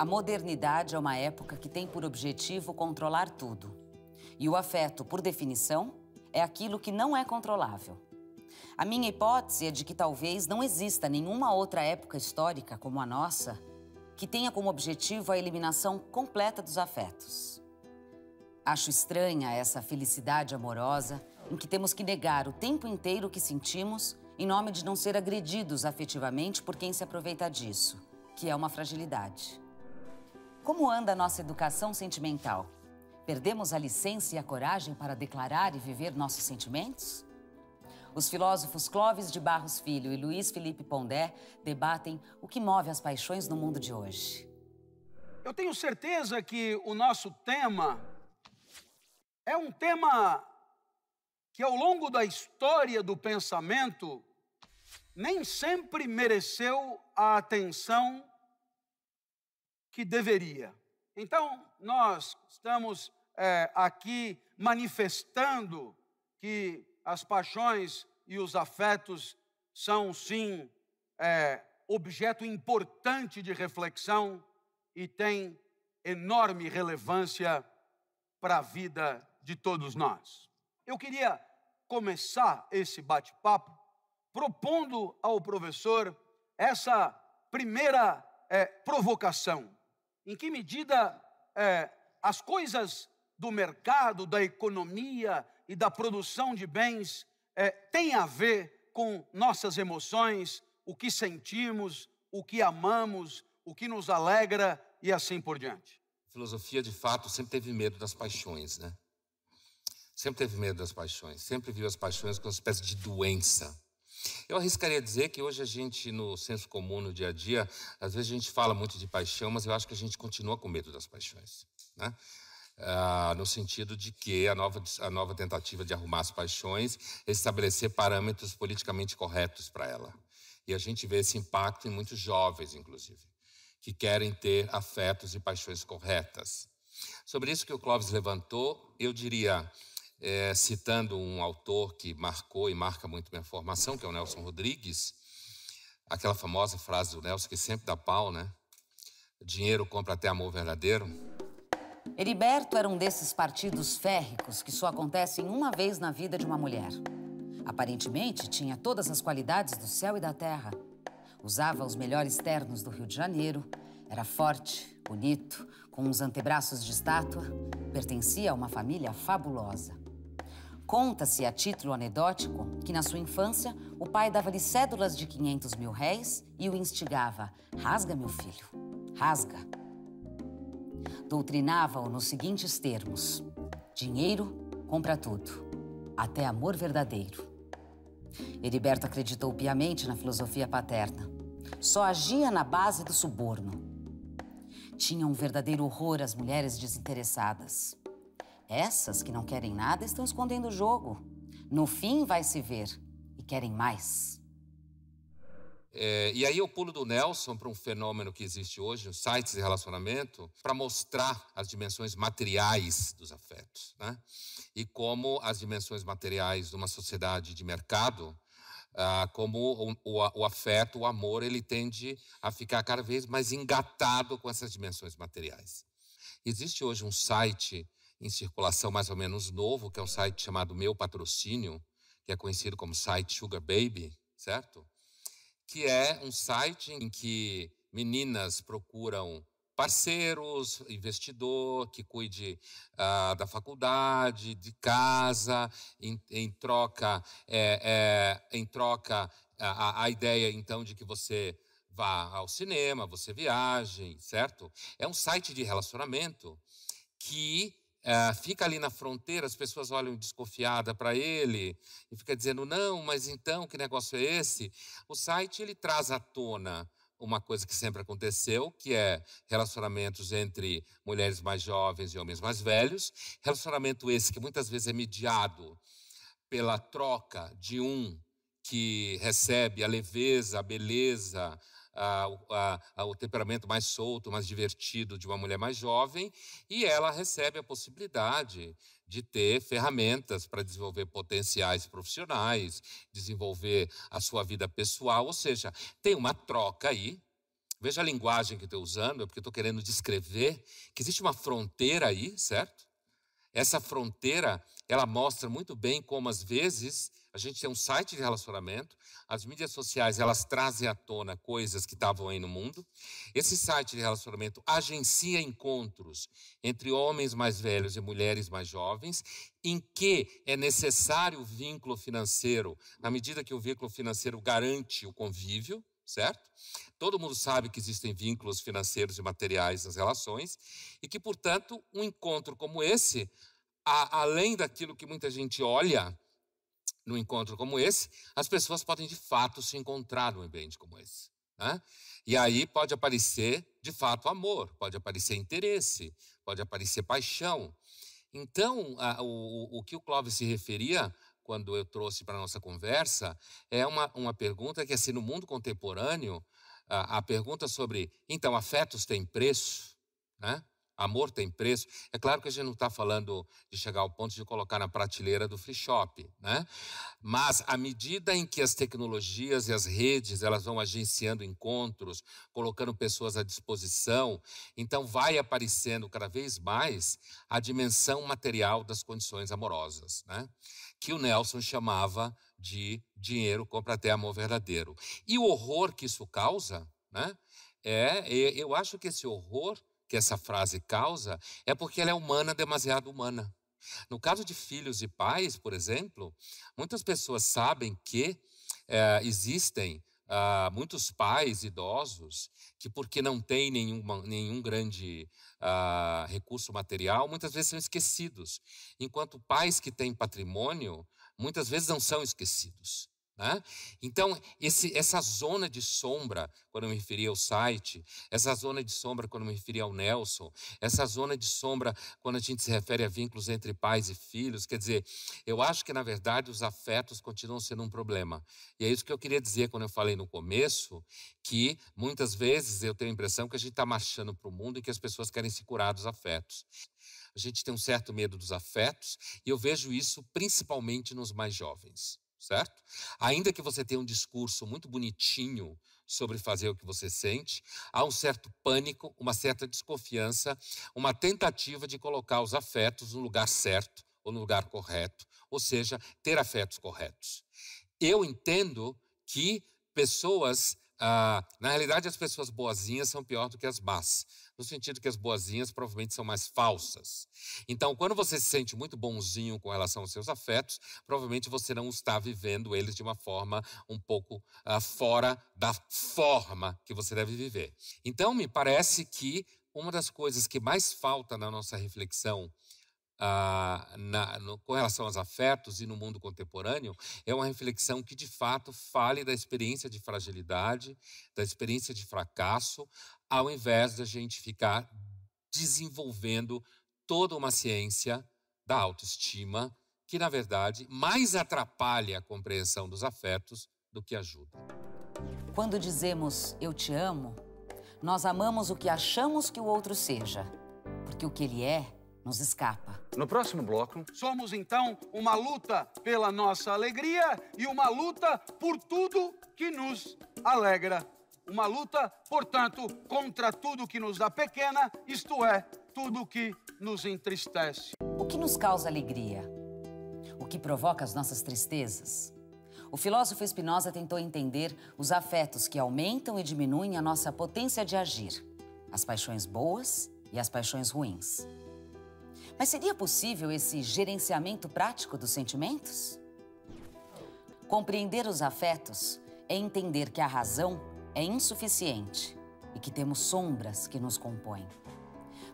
A modernidade é uma época que tem por objetivo controlar tudo. E o afeto, por definição, é aquilo que não é controlável. A minha hipótese é de que talvez não exista nenhuma outra época histórica como a nossa que tenha como objetivo a eliminação completa dos afetos. Acho estranha essa felicidade amorosa em que temos que negar o tempo inteiro o que sentimos em nome de não ser agredidos afetivamente por quem se aproveita disso, que é uma fragilidade. Como anda a nossa educação sentimental? Perdemos a licença e a coragem para declarar e viver nossos sentimentos? Os filósofos Clóvis de Barros Filho e Luiz Felipe Pondé debatem o que move as paixões no mundo de hoje. Eu tenho certeza que o nosso tema é um tema que, ao longo da história do pensamento, nem sempre mereceu a atenção que deveria. Então, nós estamos é, aqui manifestando que as paixões e os afetos são, sim, é, objeto importante de reflexão e têm enorme relevância para a vida de todos nós. Eu queria começar esse bate-papo propondo ao professor essa primeira é, provocação. Em que medida é, as coisas do mercado, da economia e da produção de bens é, têm a ver com nossas emoções, o que sentimos, o que amamos, o que nos alegra e assim por diante. A filosofia, de fato, sempre teve medo das paixões, né? Sempre teve medo das paixões, sempre viu as paixões como uma espécie de doença. Eu arriscaria dizer que hoje a gente, no senso comum, no dia a dia, às vezes a gente fala muito de paixão, mas eu acho que a gente continua com medo das paixões. Né? Ah, no sentido de que a nova, a nova tentativa de arrumar as paixões é estabelecer parâmetros politicamente corretos para ela. E a gente vê esse impacto em muitos jovens, inclusive, que querem ter afetos e paixões corretas. Sobre isso que o Clóvis levantou, eu diria é, citando um autor que marcou e marca muito minha formação, que é o Nelson Rodrigues, aquela famosa frase do Nelson que sempre dá pau, né? Dinheiro compra até amor verdadeiro. Heriberto era um desses partidos férricos que só acontecem uma vez na vida de uma mulher. Aparentemente, tinha todas as qualidades do céu e da terra. Usava os melhores ternos do Rio de Janeiro, era forte, bonito, com uns antebraços de estátua, pertencia a uma família fabulosa. Conta-se, a título anedótico, que na sua infância o pai dava-lhe cédulas de 500 mil réis e o instigava: rasga, meu filho, rasga. Doutrinava-o nos seguintes termos: dinheiro compra tudo, até amor verdadeiro. Heriberto acreditou piamente na filosofia paterna. Só agia na base do suborno. Tinha um verdadeiro horror às mulheres desinteressadas. Essas que não querem nada estão escondendo o jogo. No fim, vai se ver. E querem mais. É, e aí eu pulo do Nelson para um fenômeno que existe hoje, os sites de relacionamento, para mostrar as dimensões materiais dos afetos. Né? E como as dimensões materiais de uma sociedade de mercado, ah, como o, o, o afeto, o amor, ele tende a ficar cada vez mais engatado com essas dimensões materiais. Existe hoje um site em circulação mais ou menos novo, que é um site chamado Meu Patrocínio, que é conhecido como site Sugar Baby, certo? Que é um site em que meninas procuram parceiros, investidor que cuide uh, da faculdade, de casa, em, em troca, é, é, em troca a, a ideia então de que você vá ao cinema, você viaje, certo? É um site de relacionamento que é, fica ali na fronteira, as pessoas olham desconfiada para ele e fica dizendo não, mas então que negócio é esse? O site ele traz à tona uma coisa que sempre aconteceu, que é relacionamentos entre mulheres mais jovens e homens mais velhos, relacionamento esse que muitas vezes é mediado pela troca de um que recebe a leveza, a beleza, o temperamento mais solto, mais divertido de uma mulher mais jovem, e ela recebe a possibilidade de ter ferramentas para desenvolver potenciais profissionais, desenvolver a sua vida pessoal, ou seja, tem uma troca aí Veja a linguagem que estou usando, é porque estou querendo descrever que existe uma fronteira aí, certo? Essa fronteira, ela mostra muito bem como às vezes a gente tem um site de relacionamento, as mídias sociais elas trazem à tona coisas que estavam aí no mundo. Esse site de relacionamento agencia encontros entre homens mais velhos e mulheres mais jovens, em que é necessário o vínculo financeiro, na medida que o vínculo financeiro garante o convívio, certo? Todo mundo sabe que existem vínculos financeiros e materiais nas relações e que, portanto, um encontro como esse, a, além daquilo que muita gente olha num encontro como esse, as pessoas podem de fato se encontrar num ambiente como esse. Né? E aí pode aparecer, de fato, amor, pode aparecer interesse, pode aparecer paixão. Então, a, o, o que o Clóvis se referia quando eu trouxe para a nossa conversa é uma, uma pergunta que, assim, no mundo contemporâneo, a, a pergunta sobre, então, afetos têm preço? Né? Amor tem preço. É claro que a gente não está falando de chegar ao ponto de colocar na prateleira do free shop, né? Mas à medida em que as tecnologias e as redes elas vão agenciando encontros, colocando pessoas à disposição, então vai aparecendo cada vez mais a dimensão material das condições amorosas, né? Que o Nelson chamava de dinheiro compra até amor verdadeiro. E o horror que isso causa, né? É, eu acho que esse horror que essa frase causa é porque ela é humana, demasiado humana. No caso de filhos e pais, por exemplo, muitas pessoas sabem que é, existem ah, muitos pais idosos que, porque não têm nenhum, nenhum grande ah, recurso material, muitas vezes são esquecidos. Enquanto pais que têm patrimônio, muitas vezes não são esquecidos. Né? Então, esse, essa zona de sombra, quando eu me referi ao site, essa zona de sombra quando eu me referi ao Nelson, essa zona de sombra quando a gente se refere a vínculos entre pais e filhos, quer dizer, eu acho que, na verdade, os afetos continuam sendo um problema. E é isso que eu queria dizer quando eu falei no começo, que muitas vezes eu tenho a impressão que a gente está marchando para o mundo e que as pessoas querem se curar dos afetos. A gente tem um certo medo dos afetos, e eu vejo isso principalmente nos mais jovens certo? Ainda que você tenha um discurso muito bonitinho sobre fazer o que você sente, há um certo pânico, uma certa desconfiança, uma tentativa de colocar os afetos no lugar certo ou no lugar correto, ou seja, ter afetos corretos. Eu entendo que pessoas ah, na realidade, as pessoas boazinhas são pior do que as más, no sentido que as boazinhas provavelmente são mais falsas. Então, quando você se sente muito bonzinho com relação aos seus afetos, provavelmente você não está vivendo eles de uma forma um pouco ah, fora da forma que você deve viver. Então, me parece que uma das coisas que mais falta na nossa reflexão ah, na, no, com relação aos afetos e no mundo contemporâneo é uma reflexão que de fato fale da experiência de fragilidade, da experiência de fracasso, ao invés da gente ficar desenvolvendo toda uma ciência da autoestima que, na verdade, mais atrapalha a compreensão dos afetos do que ajuda. Quando dizemos eu te amo, nós amamos o que achamos que o outro seja, porque o que ele é nos escapa. No próximo bloco, somos então uma luta pela nossa alegria e uma luta por tudo que nos alegra. Uma luta, portanto, contra tudo que nos dá pequena, isto é, tudo que nos entristece. O que nos causa alegria? O que provoca as nossas tristezas? O filósofo Spinoza tentou entender os afetos que aumentam e diminuem a nossa potência de agir, as paixões boas e as paixões ruins. Mas seria possível esse gerenciamento prático dos sentimentos? Compreender os afetos é entender que a razão é insuficiente e que temos sombras que nos compõem.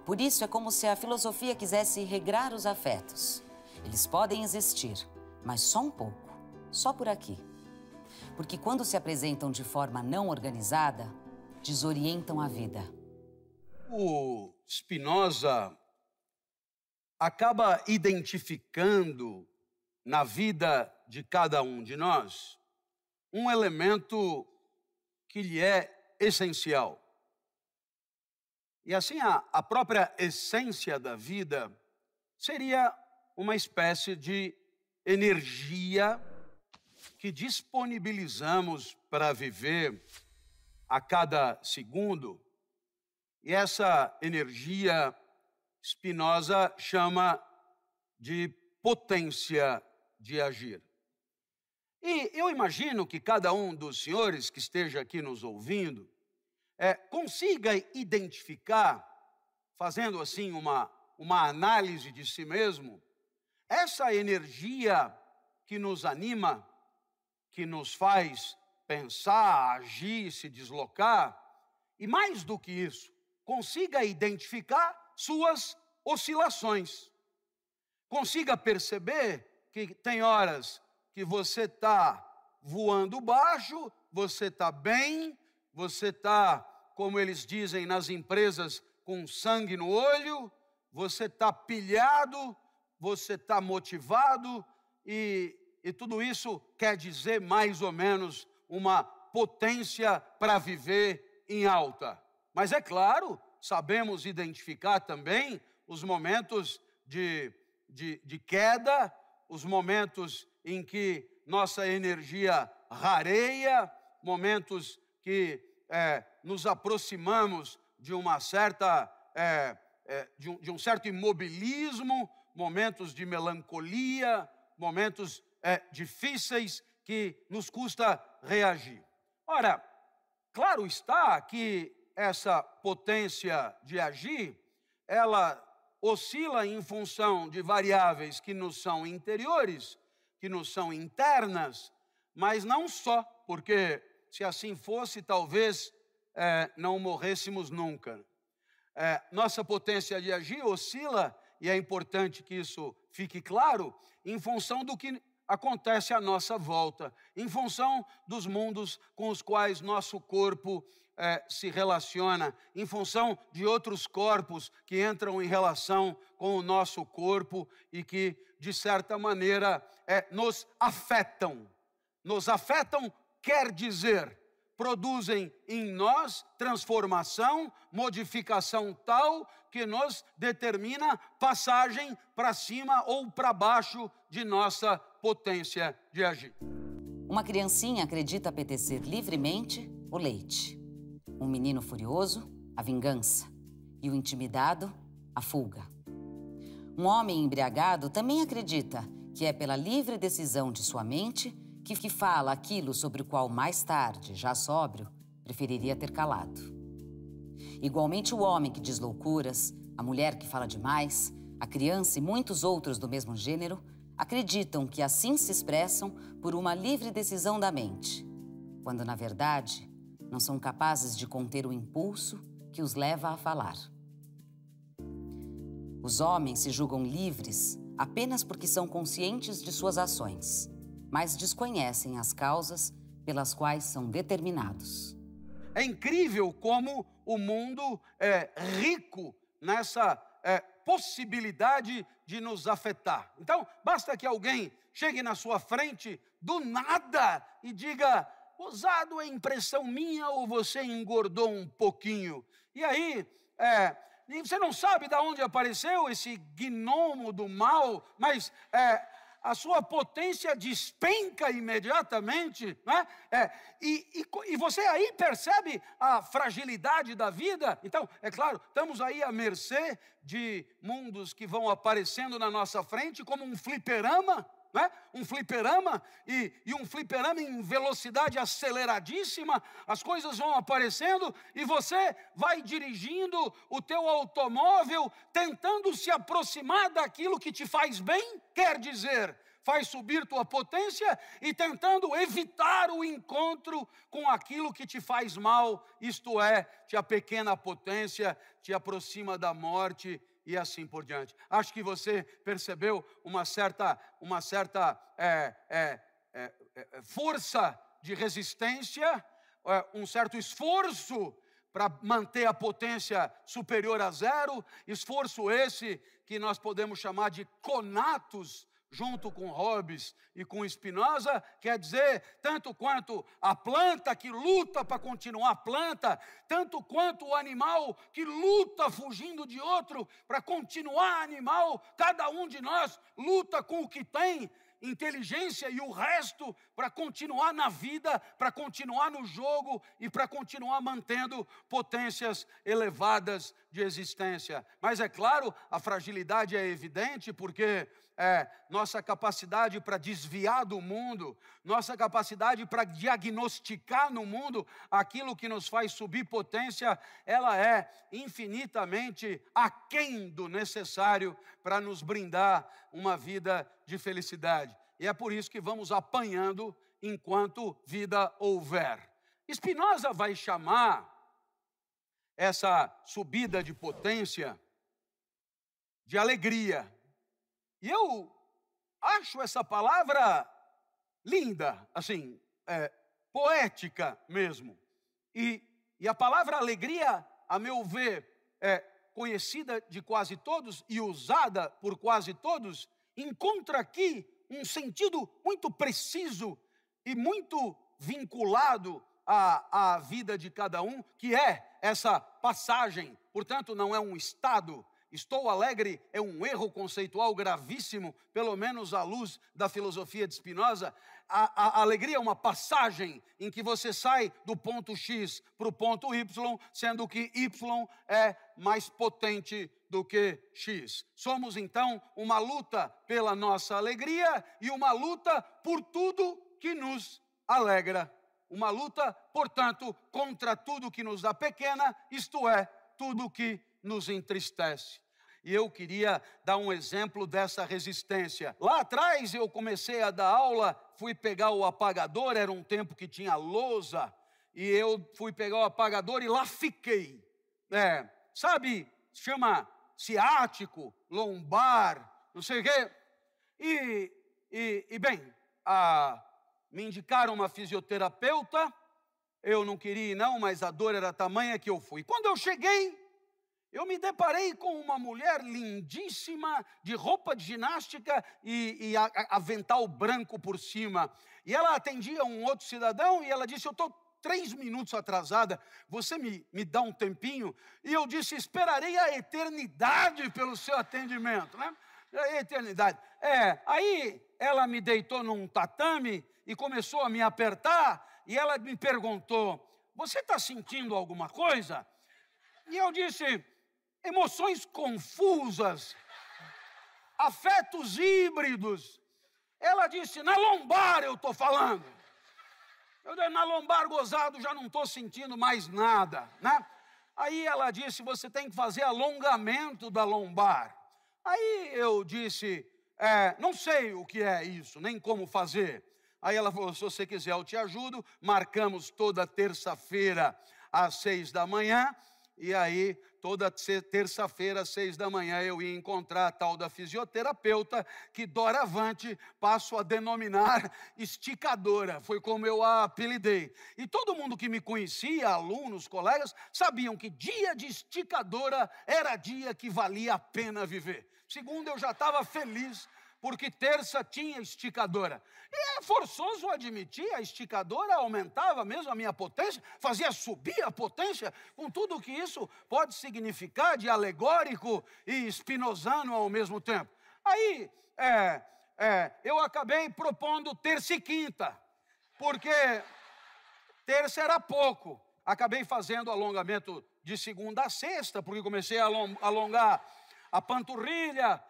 Por isso, é como se a filosofia quisesse regrar os afetos. Eles podem existir, mas só um pouco, só por aqui. Porque quando se apresentam de forma não organizada, desorientam a vida. O Spinoza acaba identificando na vida de cada um de nós um elemento que lhe é essencial. E assim, a, a própria essência da vida seria uma espécie de energia que disponibilizamos para viver a cada segundo. E essa energia Spinoza chama de potência de agir. E eu imagino que cada um dos senhores que esteja aqui nos ouvindo é, consiga identificar, fazendo assim uma, uma análise de si mesmo, essa energia que nos anima, que nos faz pensar, agir, se deslocar, e mais do que isso, consiga identificar suas oscilações. Consiga perceber que tem horas que você está voando baixo, você está bem, você está, como eles dizem nas empresas, com sangue no olho, você está pilhado, você está motivado, e, e tudo isso quer dizer mais ou menos uma potência para viver em alta. Mas é claro, sabemos identificar também os momentos de, de, de queda, os momentos em que nossa energia rareia, momentos que é, nos aproximamos de uma certa é, é, de, um, de, um, certo imobilismo, momentos de melancolia, momentos é, difíceis que nos custa reagir. Ora, claro está que essa potência de agir, ela oscila em função de variáveis que nos são interiores, que nos são internas, mas não só, porque se assim fosse, talvez é, não morrêssemos nunca. É, nossa potência de agir oscila, e é importante que isso fique claro, em função do que acontece à nossa volta, em função dos mundos com os quais nosso corpo é, se relaciona, em função de outros corpos que entram em relação com o nosso corpo e que, de certa maneira, é, nos afetam. Nos afetam quer dizer, produzem em nós transformação, modificação tal que nos determina passagem para cima ou para baixo de nossa potência de agir. Uma criancinha acredita apetecer livremente o leite. Um menino furioso, a vingança. E o intimidado, a fuga. Um homem embriagado também acredita que é pela livre decisão de sua mente que, fala aquilo sobre o qual mais tarde, já sóbrio, preferiria ter calado. Igualmente, o homem que diz loucuras, a mulher que fala demais, a criança e muitos outros do mesmo gênero acreditam que assim se expressam por uma livre decisão da mente, quando na verdade não são capazes de conter o impulso que os leva a falar. Os homens se julgam livres apenas porque são conscientes de suas ações, mas desconhecem as causas pelas quais são determinados. É incrível como o mundo é rico nessa é, possibilidade de nos afetar. Então, basta que alguém chegue na sua frente do nada e diga: ousado é impressão minha ou você engordou um pouquinho? E aí, é, você não sabe de onde apareceu esse gnomo do mal, mas é, a sua potência despenca imediatamente, né? É, e, e, e, você aí percebe a fragilidade da vida. Então, é claro, estamos aí à mercê de mundos que vão aparecendo na nossa frente como um fliperama né? um fliperama e, e um fliperama em velocidade aceleradíssima, as coisas vão aparecendo e você vai dirigindo o teu automóvel tentando se aproximar daquilo que te faz bem, quer dizer, faz subir tua potência e tentando evitar o encontro com aquilo que te faz mal, isto é, te a pequena potência te aproxima da morte e assim por diante. Acho que você percebeu uma certa, uma certa é, é, é, é força de resistência, é, um certo esforço para manter a potência superior a zero, esforço esse que nós podemos chamar de conatos junto com Hobbes e com Spinoza, quer dizer, tanto quanto a planta que luta para continuar planta, tanto quanto o animal que luta fugindo de outro para continuar animal, cada um de nós luta com o que tem, inteligência e o resto para continuar na vida, para continuar no jogo e para continuar mantendo potências elevadas de existência. Mas é claro, a fragilidade é evidente porque é, nossa capacidade para desviar do mundo, nossa capacidade para diagnosticar no mundo aquilo que nos faz subir potência, ela é infinitamente aquém do necessário para nos brindar uma vida de felicidade. E é por isso que vamos apanhando enquanto vida houver. Spinoza vai chamar essa subida de potência de alegria. E eu acho essa palavra linda, assim, é, poética mesmo. E, e a palavra alegria, a meu ver, é conhecida de quase todos e usada por quase todos, encontra aqui um sentido muito preciso e muito vinculado à, à vida de cada um, que é essa passagem. Portanto, não é um estado, Estou alegre é um erro conceitual gravíssimo, pelo menos à luz da filosofia de Spinoza. A, a, alegria é uma passagem em que você sai do ponto X para o ponto Y, sendo que Y é mais potente do que X. Somos então uma luta pela nossa alegria e uma luta por tudo que nos alegra. Uma luta, portanto, contra tudo que nos dá pequena, isto é, tudo que nos entristece. E eu queria dar um exemplo dessa resistência. Lá atrás eu comecei a dar aula, fui pegar o apagador, era um tempo que tinha lousa, e eu fui pegar o apagador e lá fiquei. É, sabe, chama ciático, lombar, não sei o quê. E, e, e bem, a, me indicaram uma fisioterapeuta, eu não queria ir não, mas a dor era tamanha que eu fui. Quando eu cheguei, eu me deparei com uma mulher lindíssima, de roupa de ginástica e, e avental branco por cima. E ela atendia um outro cidadão e ela disse: Eu estou três minutos atrasada, você me, me dá um tempinho? E eu disse: Esperarei a eternidade pelo seu atendimento, né? A eternidade. É, aí ela me deitou num tatame e começou a me apertar e ela me perguntou: Você está sentindo alguma coisa? E eu disse: emoções confusas, afetos híbridos. Ela disse: na lombar eu estou falando. Eu disse, na lombar gozado já não estou sentindo mais nada, né? Aí ela disse: você tem que fazer alongamento da lombar. Aí eu disse: é, não sei o que é isso, nem como fazer. Aí ela falou: se você quiser, eu te ajudo. Marcamos toda terça-feira às seis da manhã. E aí, toda terça-feira, às seis da manhã, eu ia encontrar a tal da fisioterapeuta, que doravante passo a denominar esticadora. Foi como eu a apelidei. E todo mundo que me conhecia, alunos, colegas, sabiam que dia de esticadora era dia que valia a pena viver. Segundo, eu já estava feliz porque terça tinha esticadora. E é forçoso admitir, a esticadora aumentava mesmo a minha potência, fazia subir a potência, com tudo o que isso pode significar de alegórico e espinosano ao mesmo tempo. Aí, é, é, eu acabei propondo terça e quinta, porque terça era pouco. Acabei fazendo alongamento de segunda a sexta, porque comecei a alongar a panturrilha,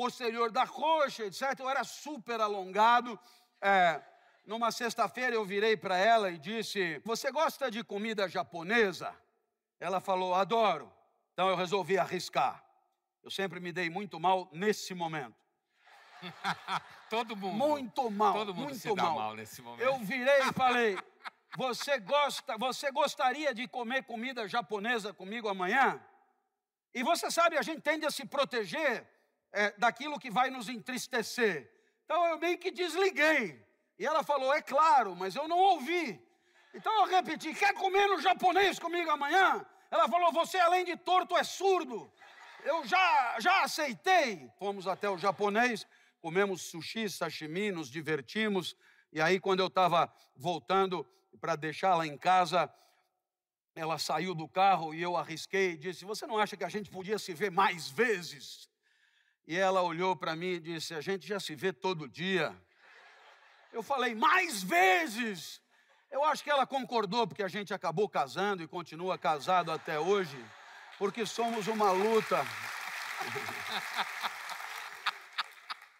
posterior da coxa, etc. Eu era super alongado. É, numa sexta-feira eu virei para ela e disse: Você gosta de comida japonesa? Ela falou: Adoro. Então eu resolvi arriscar. Eu sempre me dei muito mal nesse momento. Todo mundo. Muito mal. Todo mundo muito se dá mal. mal nesse momento. Eu virei e falei: Você gosta, você gostaria de comer comida japonesa comigo amanhã? E você sabe, a gente tende a se proteger é, daquilo que vai nos entristecer. Então eu meio que desliguei. E ela falou: É claro, mas eu não ouvi. Então eu repeti: Quer comer no japonês comigo amanhã? Ela falou: Você, além de torto, é surdo. Eu já, já aceitei. Fomos até o japonês, comemos sushi, sashimi, nos divertimos. E aí, quando eu estava voltando para deixá-la em casa, ela saiu do carro e eu arrisquei e disse: Você não acha que a gente podia se ver mais vezes? E ela olhou para mim e disse: A gente já se vê todo dia. Eu falei, mais vezes! Eu acho que ela concordou, porque a gente acabou casando e continua casado até hoje, porque somos uma luta.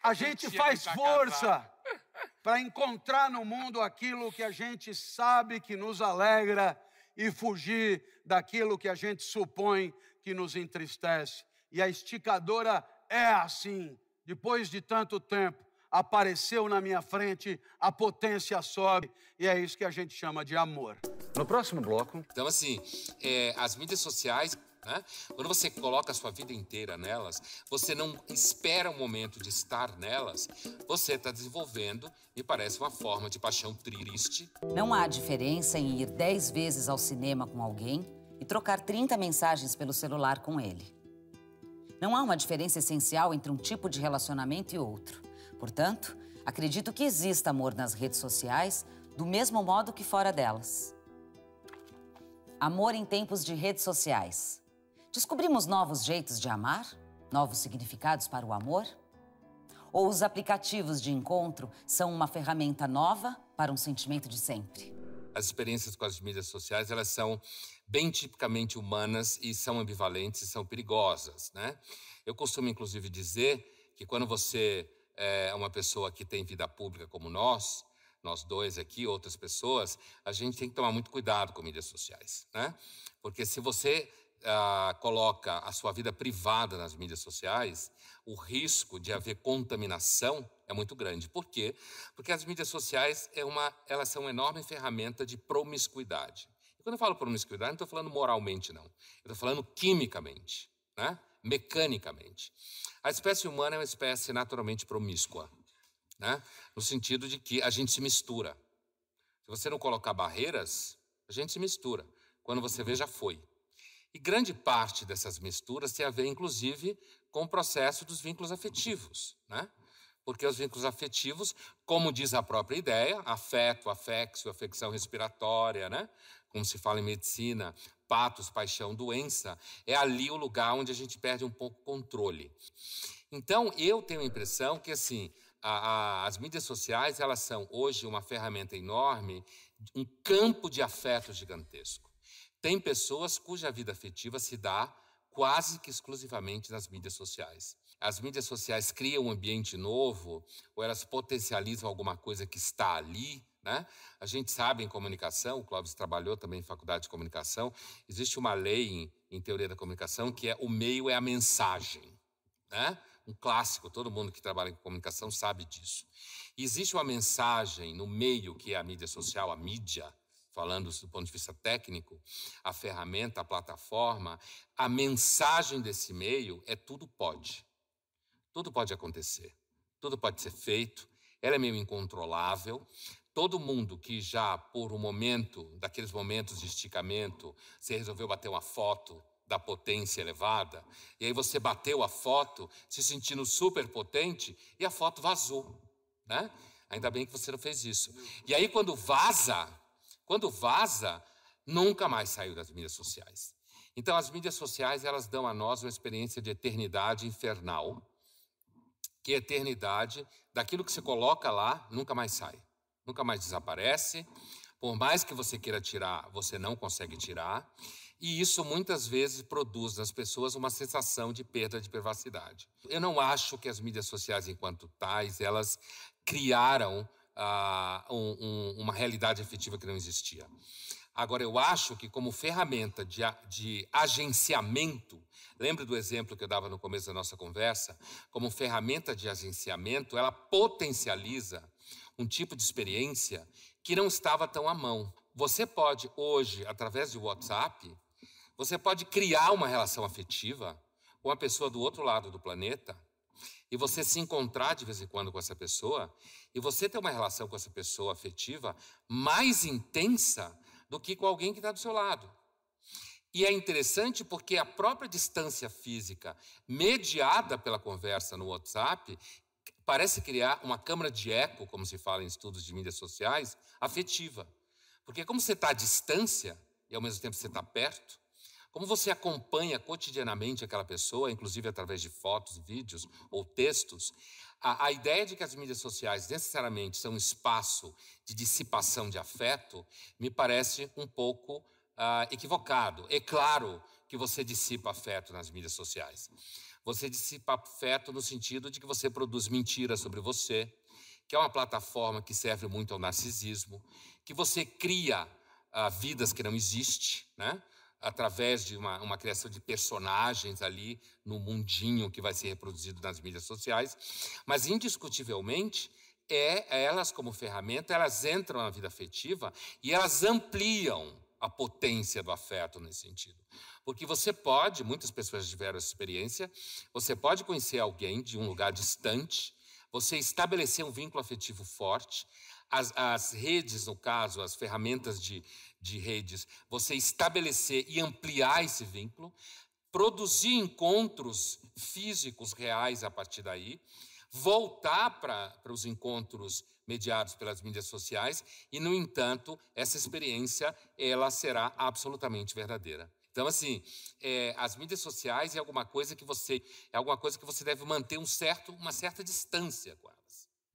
A gente faz força para encontrar no mundo aquilo que a gente sabe que nos alegra e fugir daquilo que a gente supõe que nos entristece. E a esticadora é assim, depois de tanto tempo, apareceu na minha frente, a potência sobe, e é isso que a gente chama de amor. No próximo bloco. Então, assim, é, as mídias sociais né? Quando você coloca a sua vida inteira nelas, você não espera o um momento de estar nelas, você está desenvolvendo e parece uma forma de paixão triste. Não há diferença em ir 10 vezes ao cinema com alguém e trocar 30 mensagens pelo celular com ele. Não há uma diferença essencial entre um tipo de relacionamento e outro. Portanto, acredito que exista amor nas redes sociais do mesmo modo que fora delas. Amor em tempos de redes sociais. Descobrimos novos jeitos de amar? Novos significados para o amor? Ou os aplicativos de encontro são uma ferramenta nova para um sentimento de sempre? As experiências com as mídias sociais, elas são bem tipicamente humanas e são ambivalentes e são perigosas, né? Eu costumo, inclusive, dizer que quando você é uma pessoa que tem vida pública como nós, nós dois aqui, outras pessoas, a gente tem que tomar muito cuidado com mídias sociais, né? Porque se você ah, coloca a sua vida privada nas mídias sociais, o risco de haver contaminação é muito grande. Por quê? Porque as mídias sociais é uma, elas são uma enorme ferramenta de promiscuidade. E quando eu falo promiscuidade, não estou falando moralmente, não. Eu estou falando quimicamente, né? mecanicamente. A espécie humana é uma espécie naturalmente promíscua, né? no sentido de que a gente se mistura. Se você não colocar barreiras, a gente se mistura. Quando você vê, já foi. E grande parte dessas misturas tem a ver, inclusive, com o processo dos vínculos afetivos. Né? Porque os vínculos afetivos, como diz a própria ideia, afeto, afexo, afecção respiratória, né? como se fala em medicina, patos, paixão, doença, é ali o lugar onde a gente perde um pouco o controle. Então, eu tenho a impressão que, assim, a, a, as mídias sociais, elas são hoje uma ferramenta enorme, um campo de afeto gigantesco. Tem pessoas cuja vida afetiva se dá quase que exclusivamente nas mídias sociais. As mídias sociais criam um ambiente novo, ou elas potencializam alguma coisa que está ali, né? A gente sabe em comunicação, o Clóvis trabalhou também em faculdade de comunicação, existe uma lei em, em teoria da comunicação que é o meio é a mensagem. Né? Um clássico, todo mundo que trabalha em comunicação sabe disso. E existe uma mensagem no meio que é a mídia social, a mídia, falando do ponto de vista técnico, a ferramenta, a plataforma, a mensagem desse meio é tudo pode. Tudo pode acontecer, tudo pode ser feito, ela é meio incontrolável, Todo mundo que já, por um momento, daqueles momentos de esticamento, você resolveu bater uma foto da potência elevada, e aí você bateu a foto se sentindo super potente e a foto vazou, né? Ainda bem que você não fez isso. E aí quando vaza, quando vaza, nunca mais saiu das mídias sociais. Então as mídias sociais, elas dão a nós uma experiência de eternidade infernal, que é eternidade daquilo que você coloca lá, nunca mais sai nunca mais desaparece. Por mais que você queira tirar, você não consegue tirar. E isso muitas vezes produz nas pessoas uma sensação de perda de privacidade. Eu não acho que as mídias sociais, enquanto tais, elas criaram ah, um, um, uma realidade afetiva que não existia. Agora, eu acho que, como ferramenta de, de agenciamento, lembre do exemplo que eu dava no começo da nossa conversa? Como ferramenta de agenciamento, ela potencializa um tipo de experiência que não estava tão à mão. Você pode hoje, através de WhatsApp, você pode criar uma relação afetiva com a pessoa do outro lado do planeta e você se encontrar de vez em quando com essa pessoa e você ter uma relação com essa pessoa afetiva mais intensa do que com alguém que está do seu lado. E é interessante porque a própria distância física, mediada pela conversa no WhatsApp, parece criar uma câmara de eco, como se fala em estudos de mídias sociais, afetiva. Porque como você está à distância e ao mesmo tempo você está perto, como você acompanha cotidianamente aquela pessoa, inclusive através de fotos, vídeos ou textos, a, a, ideia de que as mídias sociais necessariamente são um espaço de dissipação de afeto me parece um pouco uh, equivocado. É claro que você dissipa afeto nas mídias sociais. Você dissipa afeto no sentido de que você produz mentiras sobre você, que é uma plataforma que serve muito ao narcisismo, que você cria uh, vidas que não existem, né? Através de uma, uma, criação de personagens ali no mundinho que vai ser reproduzido nas mídias sociais, mas indiscutivelmente é elas como ferramenta elas entram na vida afetiva e elas ampliam a potência do afeto nesse sentido. Porque você pode, muitas pessoas tiveram essa experiência, você pode conhecer alguém de um lugar distante, você estabelecer um vínculo afetivo forte, as, as redes, no caso, as ferramentas de, de redes, você estabelecer e ampliar esse vínculo, produzir encontros físicos reais a partir daí, voltar para os encontros mediados pelas mídias sociais e, no entanto, essa experiência ela será absolutamente verdadeira. Então, assim, é, as mídias sociais é alguma coisa que você é alguma coisa que você deve manter um certo, uma certa distância com elas.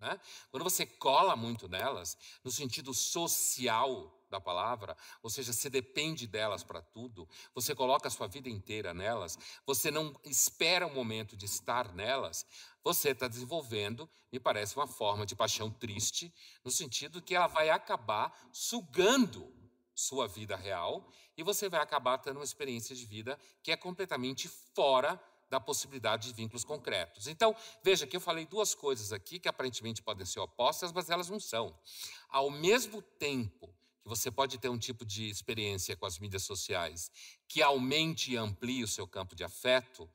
Né? Quando você cola muito nelas, no sentido social da palavra, ou seja, você depende delas para tudo, você coloca a sua vida inteira nelas, você não espera o momento de estar nelas, você está desenvolvendo, me parece, uma forma de paixão triste, no sentido que ela vai acabar sugando sua vida real e você vai acabar tendo uma experiência de vida que é completamente fora da possibilidade de vínculos concretos. Então, veja que eu falei duas coisas aqui que aparentemente podem ser opostas, mas elas não são. Ao mesmo tempo que você pode ter um tipo de experiência com as mídias sociais que aumente e amplie o seu campo de afeto,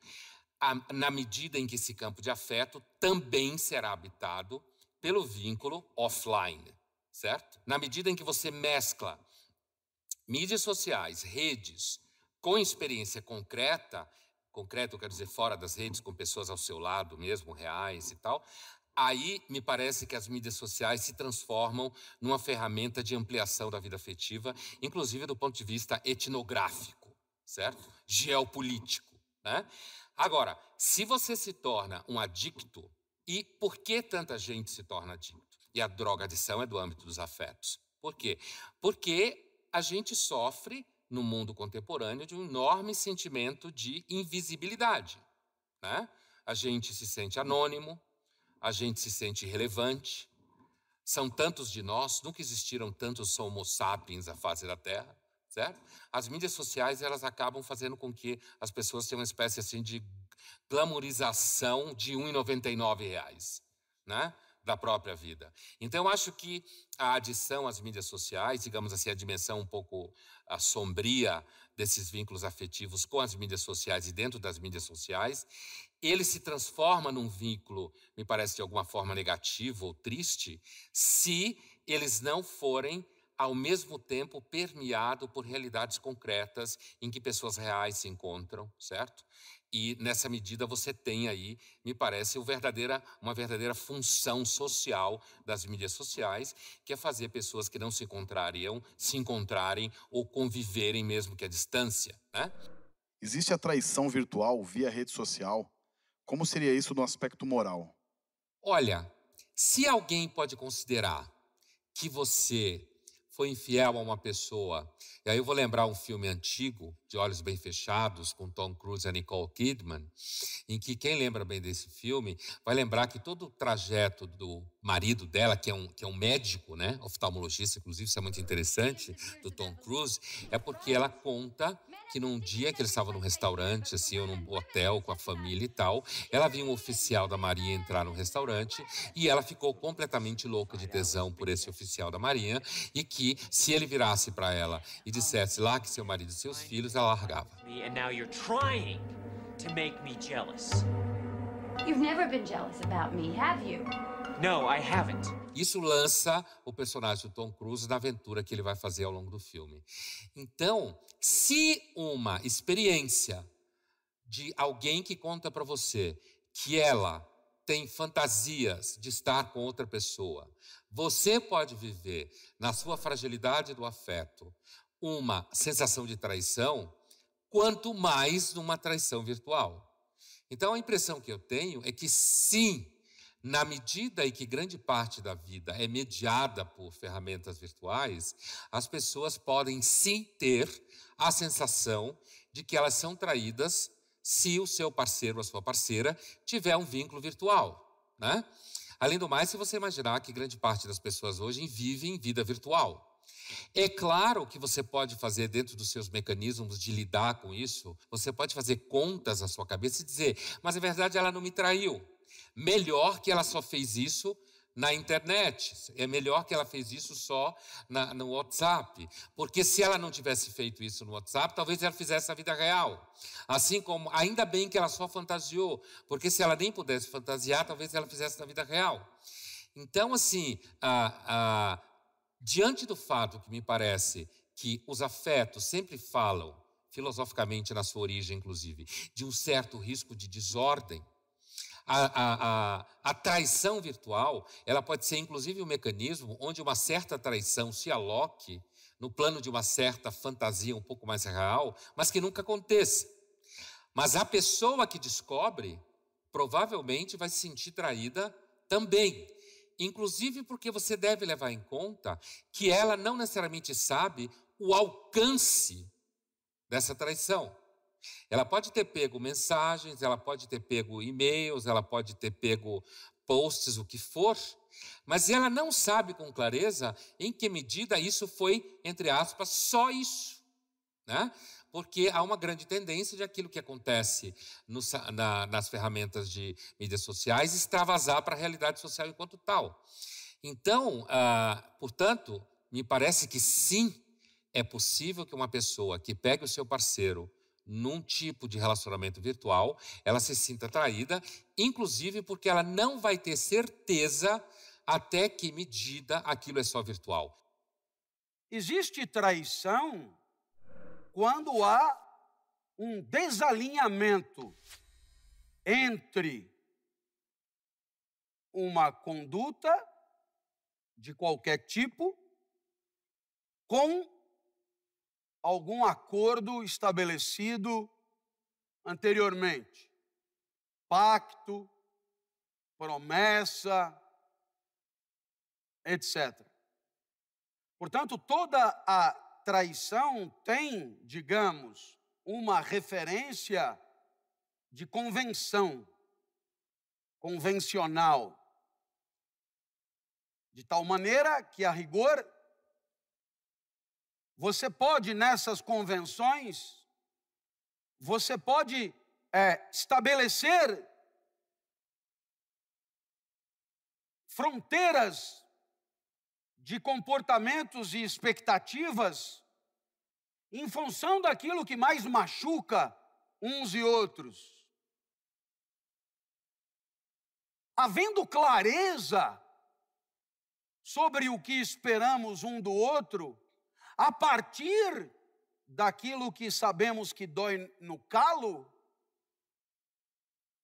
na medida em que esse campo de afeto também será habitado pelo vínculo offline, certo? Na medida em que você mescla mídias sociais, redes, com experiência concreta, concreta eu quero dizer fora das redes, com pessoas ao seu lado mesmo, reais e tal, Aí me parece que as mídias sociais se transformam numa ferramenta de ampliação da vida afetiva, inclusive do ponto de vista etnográfico, certo? Geopolítico, né? Agora, se você se torna um adicto, e por que tanta gente se torna adicto? E a droga adição é do âmbito dos afetos. Por quê? Porque a gente sofre no mundo contemporâneo de um enorme sentimento de invisibilidade, né? A gente se sente anônimo, a gente se sente relevante. São tantos de nós, nunca existiram tantos homo sapiens à face da Terra, certo? As mídias sociais, elas acabam fazendo com que as pessoas tenham uma espécie assim de glamorização de R$ 1,99, né? Da própria vida. Então, eu acho que a adição às mídias sociais, digamos assim, a dimensão um pouco a sombria desses vínculos afetivos com as mídias sociais e dentro das mídias sociais, ele se transforma num vínculo, me parece de alguma forma negativo ou triste, se eles não forem ao mesmo tempo permeado por realidades concretas em que pessoas reais se encontram, certo? E nessa medida você tem aí, me parece, uma verdadeira, uma verdadeira função social das mídias sociais, que é fazer pessoas que não se encontrariam se encontrarem ou conviverem mesmo que à distância. Né? Existe a traição virtual via rede social? Como seria isso no aspecto moral? Olha, se alguém pode considerar que você foi infiel a uma pessoa, e aí eu vou lembrar um filme antigo, De Olhos Bem Fechados, com Tom Cruise e Nicole Kidman, em que quem lembra bem desse filme vai lembrar que todo o trajeto do marido dela, que é um, que é um médico, né, oftalmologista, inclusive, isso é muito interessante, do Tom Cruise, é porque ela conta que num dia que ele estava num restaurante, assim, ou num hotel com a família e tal, ela viu um oficial da Marinha entrar no restaurante e ela ficou completamente louca de tesão por esse oficial da Marinha e que se ele virasse para ela e dissesse lá que seu marido e seus filhos, ela largava. And now you're trying to make me jealous. You've never been jealous about me, have you? No, I haven't. Isso lança o personagem do Tom Cruise na aventura que ele vai fazer ao longo do filme. Então, se uma experiência de alguém que conta para você que ela tem fantasias de estar com outra pessoa, você pode viver na sua fragilidade do afeto uma sensação de traição, quanto mais numa traição virtual. Então a impressão que eu tenho é que sim, na medida em que grande parte da vida é mediada por ferramentas virtuais, as pessoas podem sim ter a sensação de que elas são traídas se o seu parceiro ou a sua parceira tiver um vínculo virtual. Né? Além do mais, se você imaginar que grande parte das pessoas hoje vivem vida virtual. É claro que você pode fazer dentro dos seus mecanismos de lidar com isso, você pode fazer contas na sua cabeça e dizer, mas na verdade ela não me traiu. Melhor que ela só fez isso na internet. É melhor que ela fez isso só na, no WhatsApp. Porque se ela não tivesse feito isso no WhatsApp, talvez ela fizesse na vida real. Assim como, ainda bem que ela só fantasiou, porque se ela nem pudesse fantasiar, talvez ela fizesse na vida real. Então, assim, a, a, diante do fato que me parece que os afetos sempre falam, filosoficamente na sua origem, inclusive, de um certo risco de desordem, a, a, a, a, traição virtual, ela pode ser inclusive um mecanismo onde uma certa traição se aloque no plano de uma certa fantasia um pouco mais real, mas que nunca aconteça. Mas a pessoa que descobre provavelmente vai se sentir traída também. Inclusive porque você deve levar em conta que ela não necessariamente sabe o alcance dessa traição. Ela pode ter pego mensagens, ela pode ter pego e-mails, ela pode ter pego posts, o que for, mas ela não sabe com clareza em que medida isso foi, entre aspas, só isso. Né? Porque há uma grande tendência de aquilo que acontece no, na, nas ferramentas de mídias sociais extravasar para a realidade social enquanto tal. Então, ah, portanto, me parece que sim, é possível que uma pessoa que pegue o seu parceiro num tipo de relacionamento virtual, ela se sinta atraída, inclusive porque ela não vai ter certeza até que medida aquilo é só virtual. Existe traição quando há um desalinhamento entre uma conduta de qualquer tipo com algum acordo estabelecido anteriormente. Pacto, promessa, etc. Portanto, toda a traição tem, digamos, uma referência de convenção, convencional, de tal maneira que, a rigor, você pode, nessas convenções, você pode é, estabelecer fronteiras de comportamentos e expectativas em função daquilo que mais machuca uns e outros. Havendo clareza sobre o que esperamos um do outro, a partir daquilo que sabemos que dói no calo,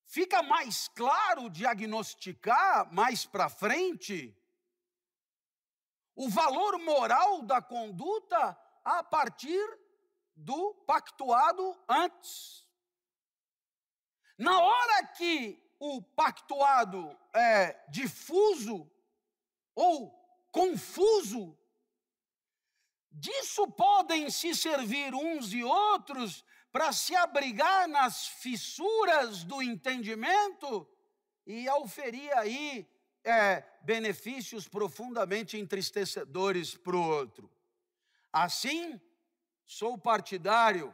fica mais claro diagnosticar mais para frente o valor moral da conduta a partir do pactuado antes. Na hora que o pactuado é difuso ou confuso, Disso podem se servir uns e outros para se abrigar nas fissuras do entendimento e auferir aí é, benefícios profundamente entristecedores para o outro. Assim, sou partidário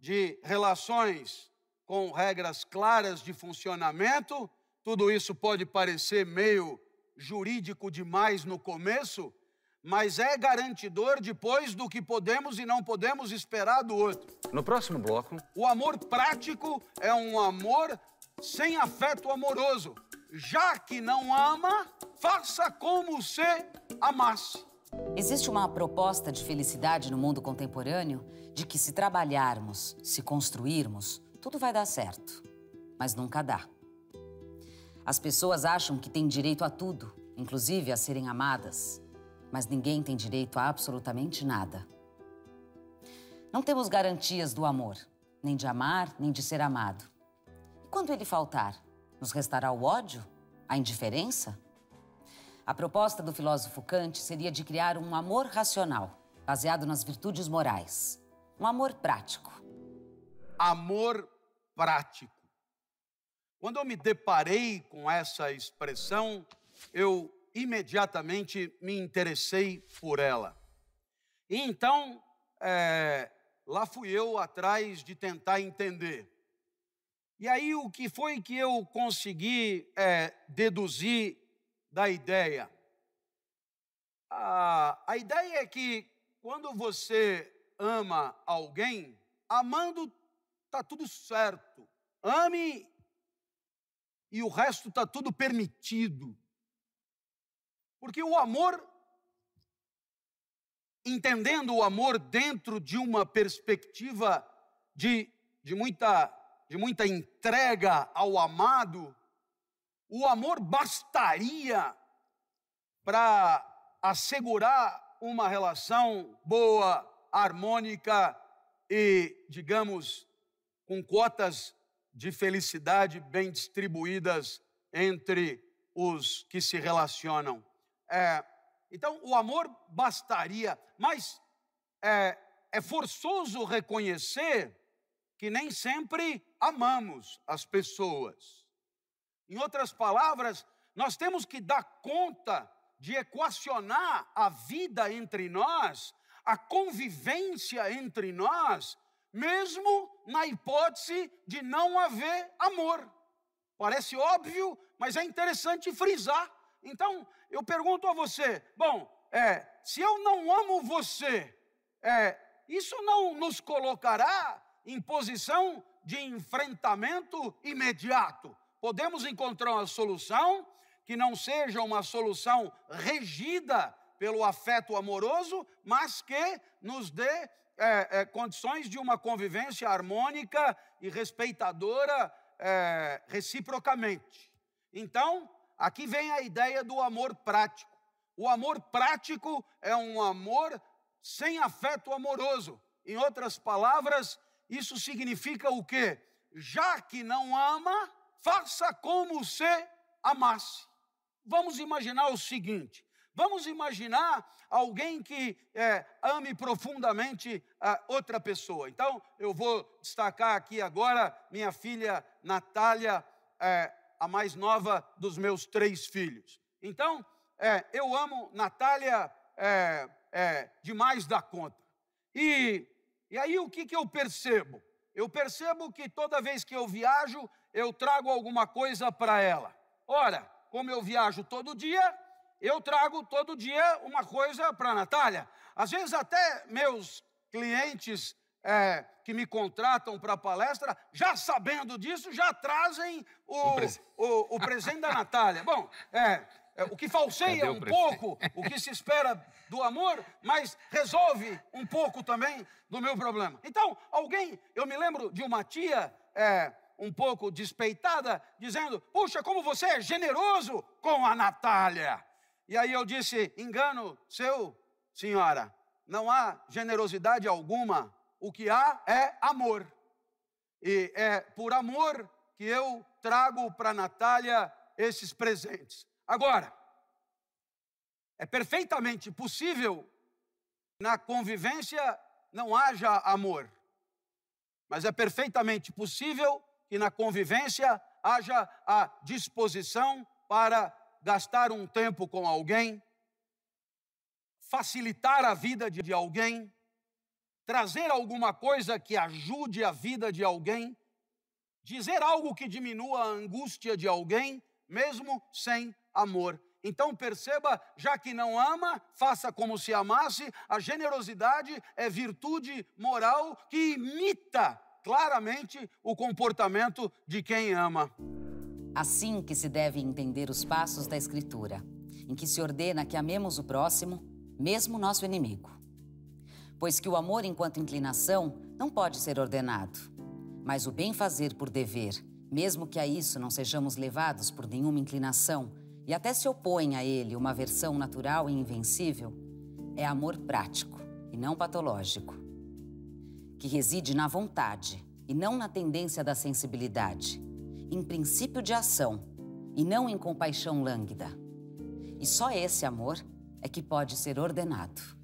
de relações com regras claras de funcionamento. Tudo isso pode parecer meio jurídico demais no começo, mas é garantidor depois do que podemos e não podemos esperar do outro. No próximo bloco. O amor prático é um amor sem afeto amoroso. Já que não ama, faça como se amasse. Existe uma proposta de felicidade no mundo contemporâneo de que se trabalharmos, se construirmos, tudo vai dar certo. Mas nunca dá. As pessoas acham que têm direito a tudo, inclusive a serem amadas mas ninguém tem direito a absolutamente nada. Não temos garantias do amor, nem de amar, nem de ser amado. E quando ele faltar, nos restará o ódio? A indiferença? A proposta do filósofo Kant seria de criar um amor racional, baseado nas virtudes morais. Um amor prático. Amor prático. Quando eu me deparei com essa expressão, eu imediatamente me interessei por ela. E então, é, lá fui eu atrás de tentar entender. E aí, o que foi que eu consegui é, deduzir da ideia. A, a ideia é que quando você ama alguém, amando está tudo certo. Ame e o resto está tudo permitido. Porque o amor, entendendo o amor dentro de uma perspectiva de, de, muita, de muita entrega ao amado, o amor bastaria para assegurar uma relação boa, harmônica e, digamos, com cotas de felicidade bem distribuídas entre os que se relacionam. É, então, o amor bastaria, mas é, é forçoso reconhecer que nem sempre amamos as pessoas. Em outras palavras, nós temos que dar conta de equacionar a vida entre nós, a convivência entre nós, mesmo na hipótese de não haver amor. Parece óbvio, mas é interessante frisar. Então, eu pergunto a você: bom, é, se eu não amo você, é, isso não nos colocará em posição de enfrentamento imediato podemos encontrar uma solução que não seja uma solução regida pelo afeto amoroso, mas que nos dê é, é, condições de uma convivência harmônica e respeitadora é, reciprocamente. Então, aqui vem a ideia do amor prático. O amor prático é um amor sem afeto amoroso. Em outras palavras, isso significa o quê? Já que não ama, faça como se amasse. Vamos imaginar o seguinte: vamos imaginar alguém que é, ame profundamente a outra pessoa. Então, eu vou destacar aqui agora minha filha Natália, é, a mais nova dos meus três filhos. Então, é, eu amo Natália é, é, demais da conta. E, e aí o que, que eu percebo? Eu percebo que toda vez que eu viajo, eu trago alguma coisa para ela. Ora, como eu viajo todo dia, eu trago todo dia uma coisa para Natália. Às vezes, até meus clientes é, que me contratam para palestra, já sabendo disso, já trazem o, o, o presente da Natália. Bom, é, é, o que falseia um pouco o que se espera do amor, mas resolve um pouco também do meu problema. Então, alguém, eu me lembro de uma tia é, um pouco despeitada, dizendo: Puxa, como você é generoso com a Natália. E aí eu disse: Engano seu, senhora, não há generosidade alguma, o que há é amor. E é por amor que eu trago para Natália esses presentes. Agora, é perfeitamente possível na convivência não haja amor, mas é perfeitamente possível que na convivência haja a disposição para gastar um tempo com alguém, facilitar a vida de alguém, trazer alguma coisa que ajude a vida de alguém, dizer algo que diminua a angústia de alguém, mesmo sem amor. Então perceba, já que não ama, faça como se amasse. A generosidade é virtude moral que imita claramente o comportamento de quem ama. Assim que se deve entender os passos da Escritura, em que se ordena que amemos o próximo, mesmo nosso inimigo. Pois que o amor enquanto inclinação não pode ser ordenado, mas o bem fazer por dever, mesmo que a isso não sejamos levados por nenhuma inclinação e até se opõe a ele uma versão natural e invencível, é amor prático e não patológico que reside na vontade, e não na tendência da sensibilidade, em princípio de ação e não em compaixão lânguida. E só esse amor é que pode ser ordenado.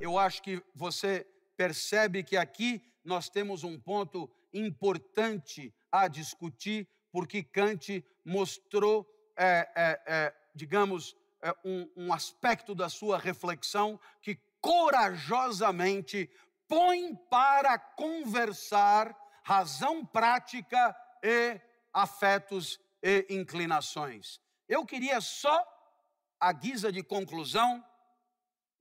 Eu acho que você percebe que aqui nós temos um ponto importante a discutir, porque Kant mostrou, é, é, é, digamos, é, um, um aspecto da sua reflexão que corajosamente põe para conversar razão prática e afetos e inclinações. Eu queria só, à guisa de conclusão,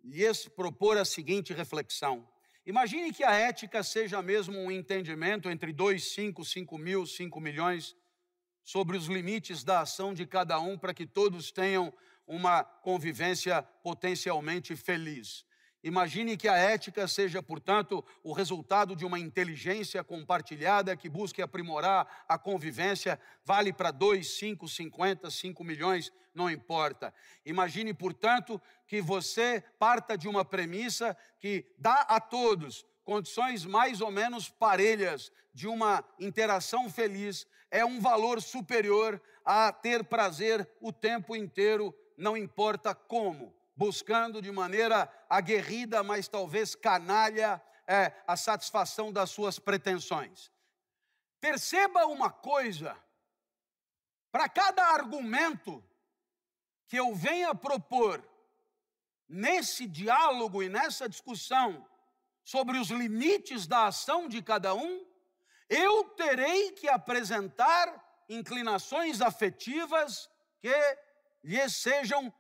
lhes propor a seguinte reflexão. Imagine que a ética seja mesmo um entendimento entre dois, cinco, cinco mil, cinco milhões sobre os limites da ação de cada um para que todos tenham uma convivência potencialmente feliz. Imagine que a ética seja, portanto, o resultado de uma inteligência compartilhada que busque aprimorar a convivência, vale para 2, 5, 50, 5 milhões, não importa. Imagine, portanto, que você parta de uma premissa que dá a todos condições mais ou menos parelhas de uma interação feliz, é um valor superior a ter prazer o tempo inteiro, não importa como buscando de maneira aguerrida, mas talvez canalha, é, a satisfação das suas pretensões. Perceba uma coisa: para cada argumento que eu venha propor nesse diálogo e nessa discussão sobre os limites da ação de cada um, eu terei que apresentar inclinações afetivas que lhes sejam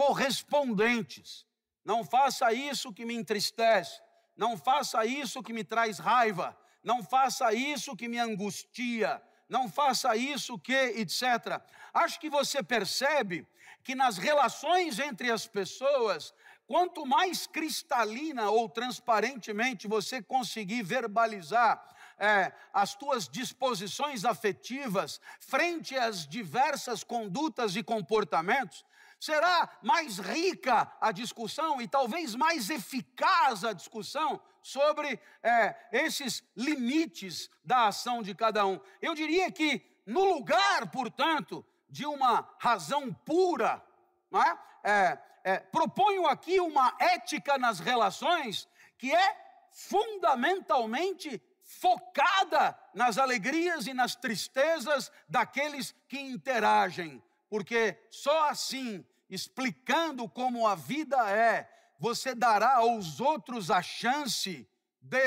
correspondentes. Não faça isso que me entristece, não faça isso que me traz raiva, não faça isso que me angustia, não faça isso que, etc. Acho que você percebe que nas relações entre as pessoas, quanto mais cristalina ou transparentemente você conseguir verbalizar é, as tuas disposições afetivas frente às diversas condutas e comportamentos, será mais rica a discussão e talvez mais eficaz a discussão sobre é, esses limites da ação de cada um. Eu diria que, no lugar, portanto, de uma razão pura, é? É, é, proponho aqui uma ética nas relações que é fundamentalmente focada nas alegrias e nas tristezas daqueles que interagem, porque só assim explicando como a vida é, você dará aos outros a chance de,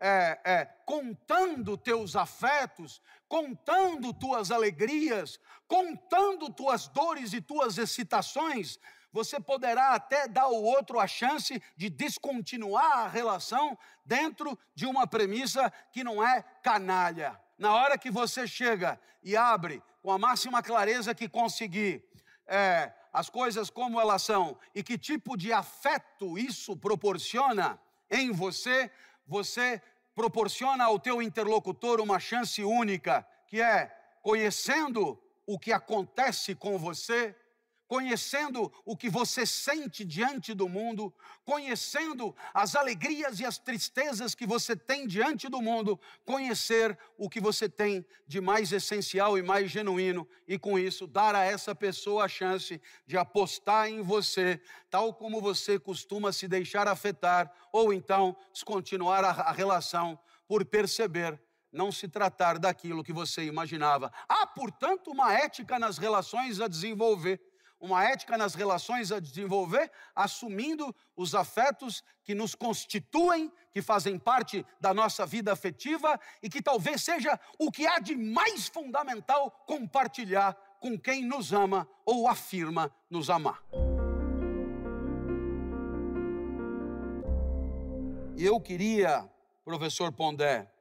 é, é, contando teus afetos, contando tuas alegrias, contando tuas dores e tuas excitações, você poderá até dar ao outro a chance de descontinuar a relação dentro de uma premissa que não é canalha. Na hora que você chega e abre com a máxima clareza que conseguir, é, as coisas como elas são e que tipo de afeto isso proporciona em você, você proporciona ao teu interlocutor uma chance única, que é conhecendo o que acontece com você, conhecendo o que você sente diante do mundo, conhecendo as alegrias e as tristezas que você tem diante do mundo, conhecer o que você tem de mais essencial e mais genuíno, e com isso dar a essa pessoa a chance de apostar em você, tal como você costuma se deixar afetar, ou então descontinuar a, relação por perceber não se tratar daquilo que você imaginava. Há, portanto, uma ética nas relações a desenvolver uma ética nas relações a desenvolver, assumindo os afetos que nos constituem, que fazem parte da nossa vida afetiva e que talvez seja o que há de mais fundamental compartilhar com quem nos ama ou afirma nos amar. E eu queria, professor Pondé,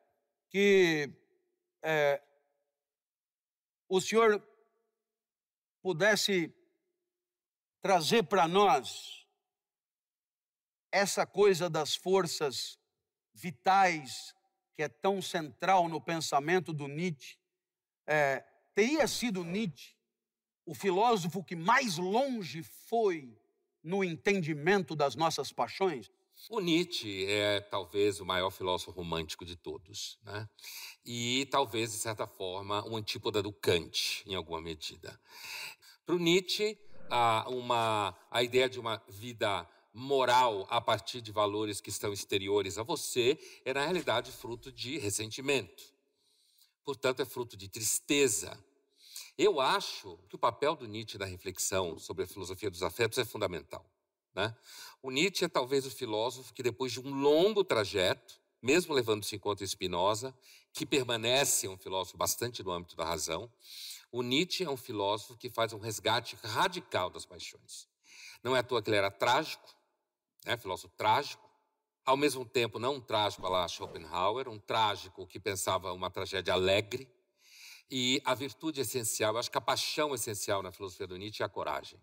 que é, o senhor pudesse trazer para nós essa coisa das forças vitais que é tão central no pensamento do Nietzsche. É, teria sido Nietzsche o filósofo que mais longe foi no entendimento das nossas paixões? O Nietzsche é talvez o maior filósofo romântico de todos, né? E talvez, de certa forma, um antípoda do Kant, em alguma medida. Para o Nietzsche, a, uma, a ideia de uma vida moral a partir de valores que estão exteriores a você é, na realidade, fruto de ressentimento. Portanto, é fruto de tristeza. Eu acho que o papel do Nietzsche na reflexão sobre a filosofia dos afetos é fundamental. Né? O Nietzsche é talvez o filósofo que, depois de um longo trajeto, mesmo levando-se em conta Spinoza, que permanece um filósofo bastante no âmbito da razão, o Nietzsche é um filósofo que faz um resgate radical das paixões. Não é à toa que ele era trágico, né? filósofo trágico, ao mesmo tempo não um trágico a la Schopenhauer, um trágico que pensava uma tragédia alegre, e a virtude essencial, acho que a paixão essencial na filosofia do Nietzsche é a coragem.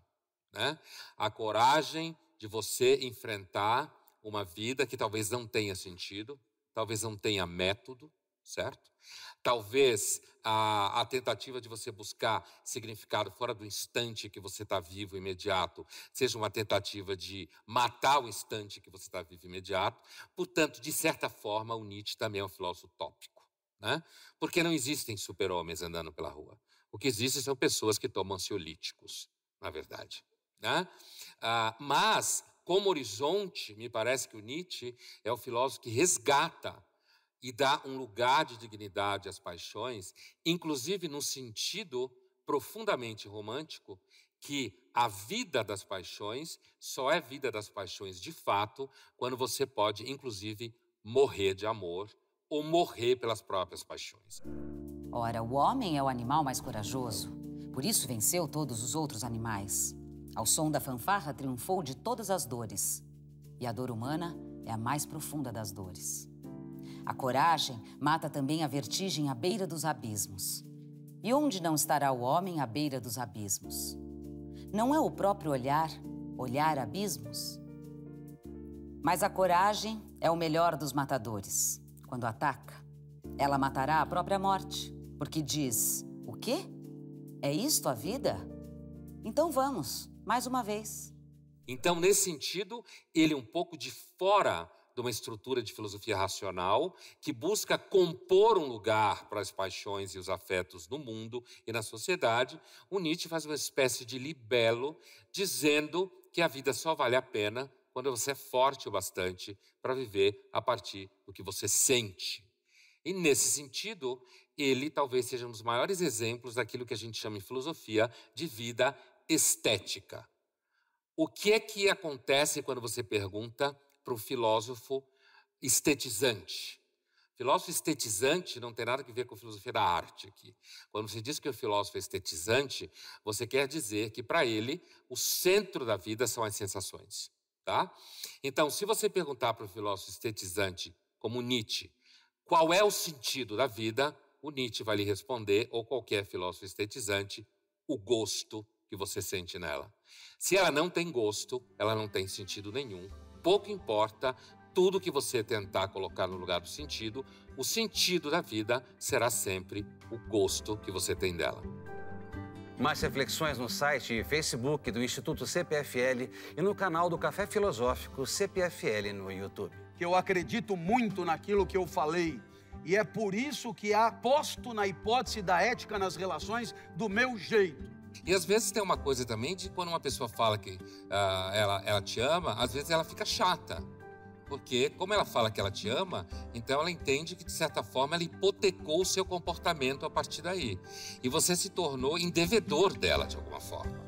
Né? A coragem de você enfrentar uma vida que talvez não tenha sentido, talvez não tenha método, certo? Talvez a, a, tentativa de você buscar significado fora do instante que você está vivo imediato seja uma tentativa de matar o instante que você está vivo imediato. Portanto, de certa forma, o Nietzsche também é um filósofo tópico, né? porque não existem super-homens andando pela rua. O que existe são pessoas que tomam ansiolíticos, na verdade. Né? Ah, mas, como horizonte, me parece que o Nietzsche é o filósofo que resgata e dá um lugar de dignidade às paixões, inclusive num sentido profundamente romântico, que a vida das paixões só é vida das paixões de fato quando você pode, inclusive, morrer de amor ou morrer pelas próprias paixões. Ora, o homem é o animal mais corajoso, por isso venceu todos os outros animais. Ao som da fanfarra, triunfou de todas as dores. E a dor humana é a mais profunda das dores. A coragem mata também a vertigem à beira dos abismos. E onde não estará o homem à beira dos abismos? Não é o próprio olhar, olhar abismos? Mas a coragem é o melhor dos matadores. Quando ataca, ela matará a própria morte, porque diz: O quê? É isto a vida? Então vamos, mais uma vez. Então, nesse sentido, ele é um pouco de fora de uma estrutura de filosofia racional que busca compor um lugar para as paixões e os afetos no mundo e na sociedade, o Nietzsche faz uma espécie de libelo dizendo que a vida só vale a pena quando você é forte o bastante para viver a partir do que você sente. E nesse sentido, ele talvez seja um dos maiores exemplos daquilo que a gente chama em filosofia de vida estética. O que é que acontece quando você pergunta para o filósofo estetizante? Filósofo estetizante não tem nada a ver com filosofia da arte aqui. Quando você diz que o filósofo é estetizante, você quer dizer que para ele o centro da vida são as sensações, tá? Então, se você perguntar para o filósofo estetizante, como Nietzsche, qual é o sentido da vida, o Nietzsche vai lhe responder, ou qualquer filósofo estetizante, o gosto que você sente nela. Se ela não tem gosto, ela não tem sentido nenhum. Pouco importa tudo que você tentar colocar no lugar do sentido, o sentido da vida será sempre o gosto que você tem dela. Mais reflexões no site e Facebook do Instituto CPFL e no canal do Café Filosófico CPFL no YouTube. Que eu acredito muito naquilo que eu falei e é por isso que aposto na hipótese da ética nas relações do meu jeito. E às vezes tem uma coisa também de quando uma pessoa fala que uh, ela, ela te ama, às vezes ela fica chata. Porque, como ela fala que ela te ama, então ela entende que, de certa forma, ela hipotecou o seu comportamento a partir daí. E você se tornou indevedor dela, de alguma forma.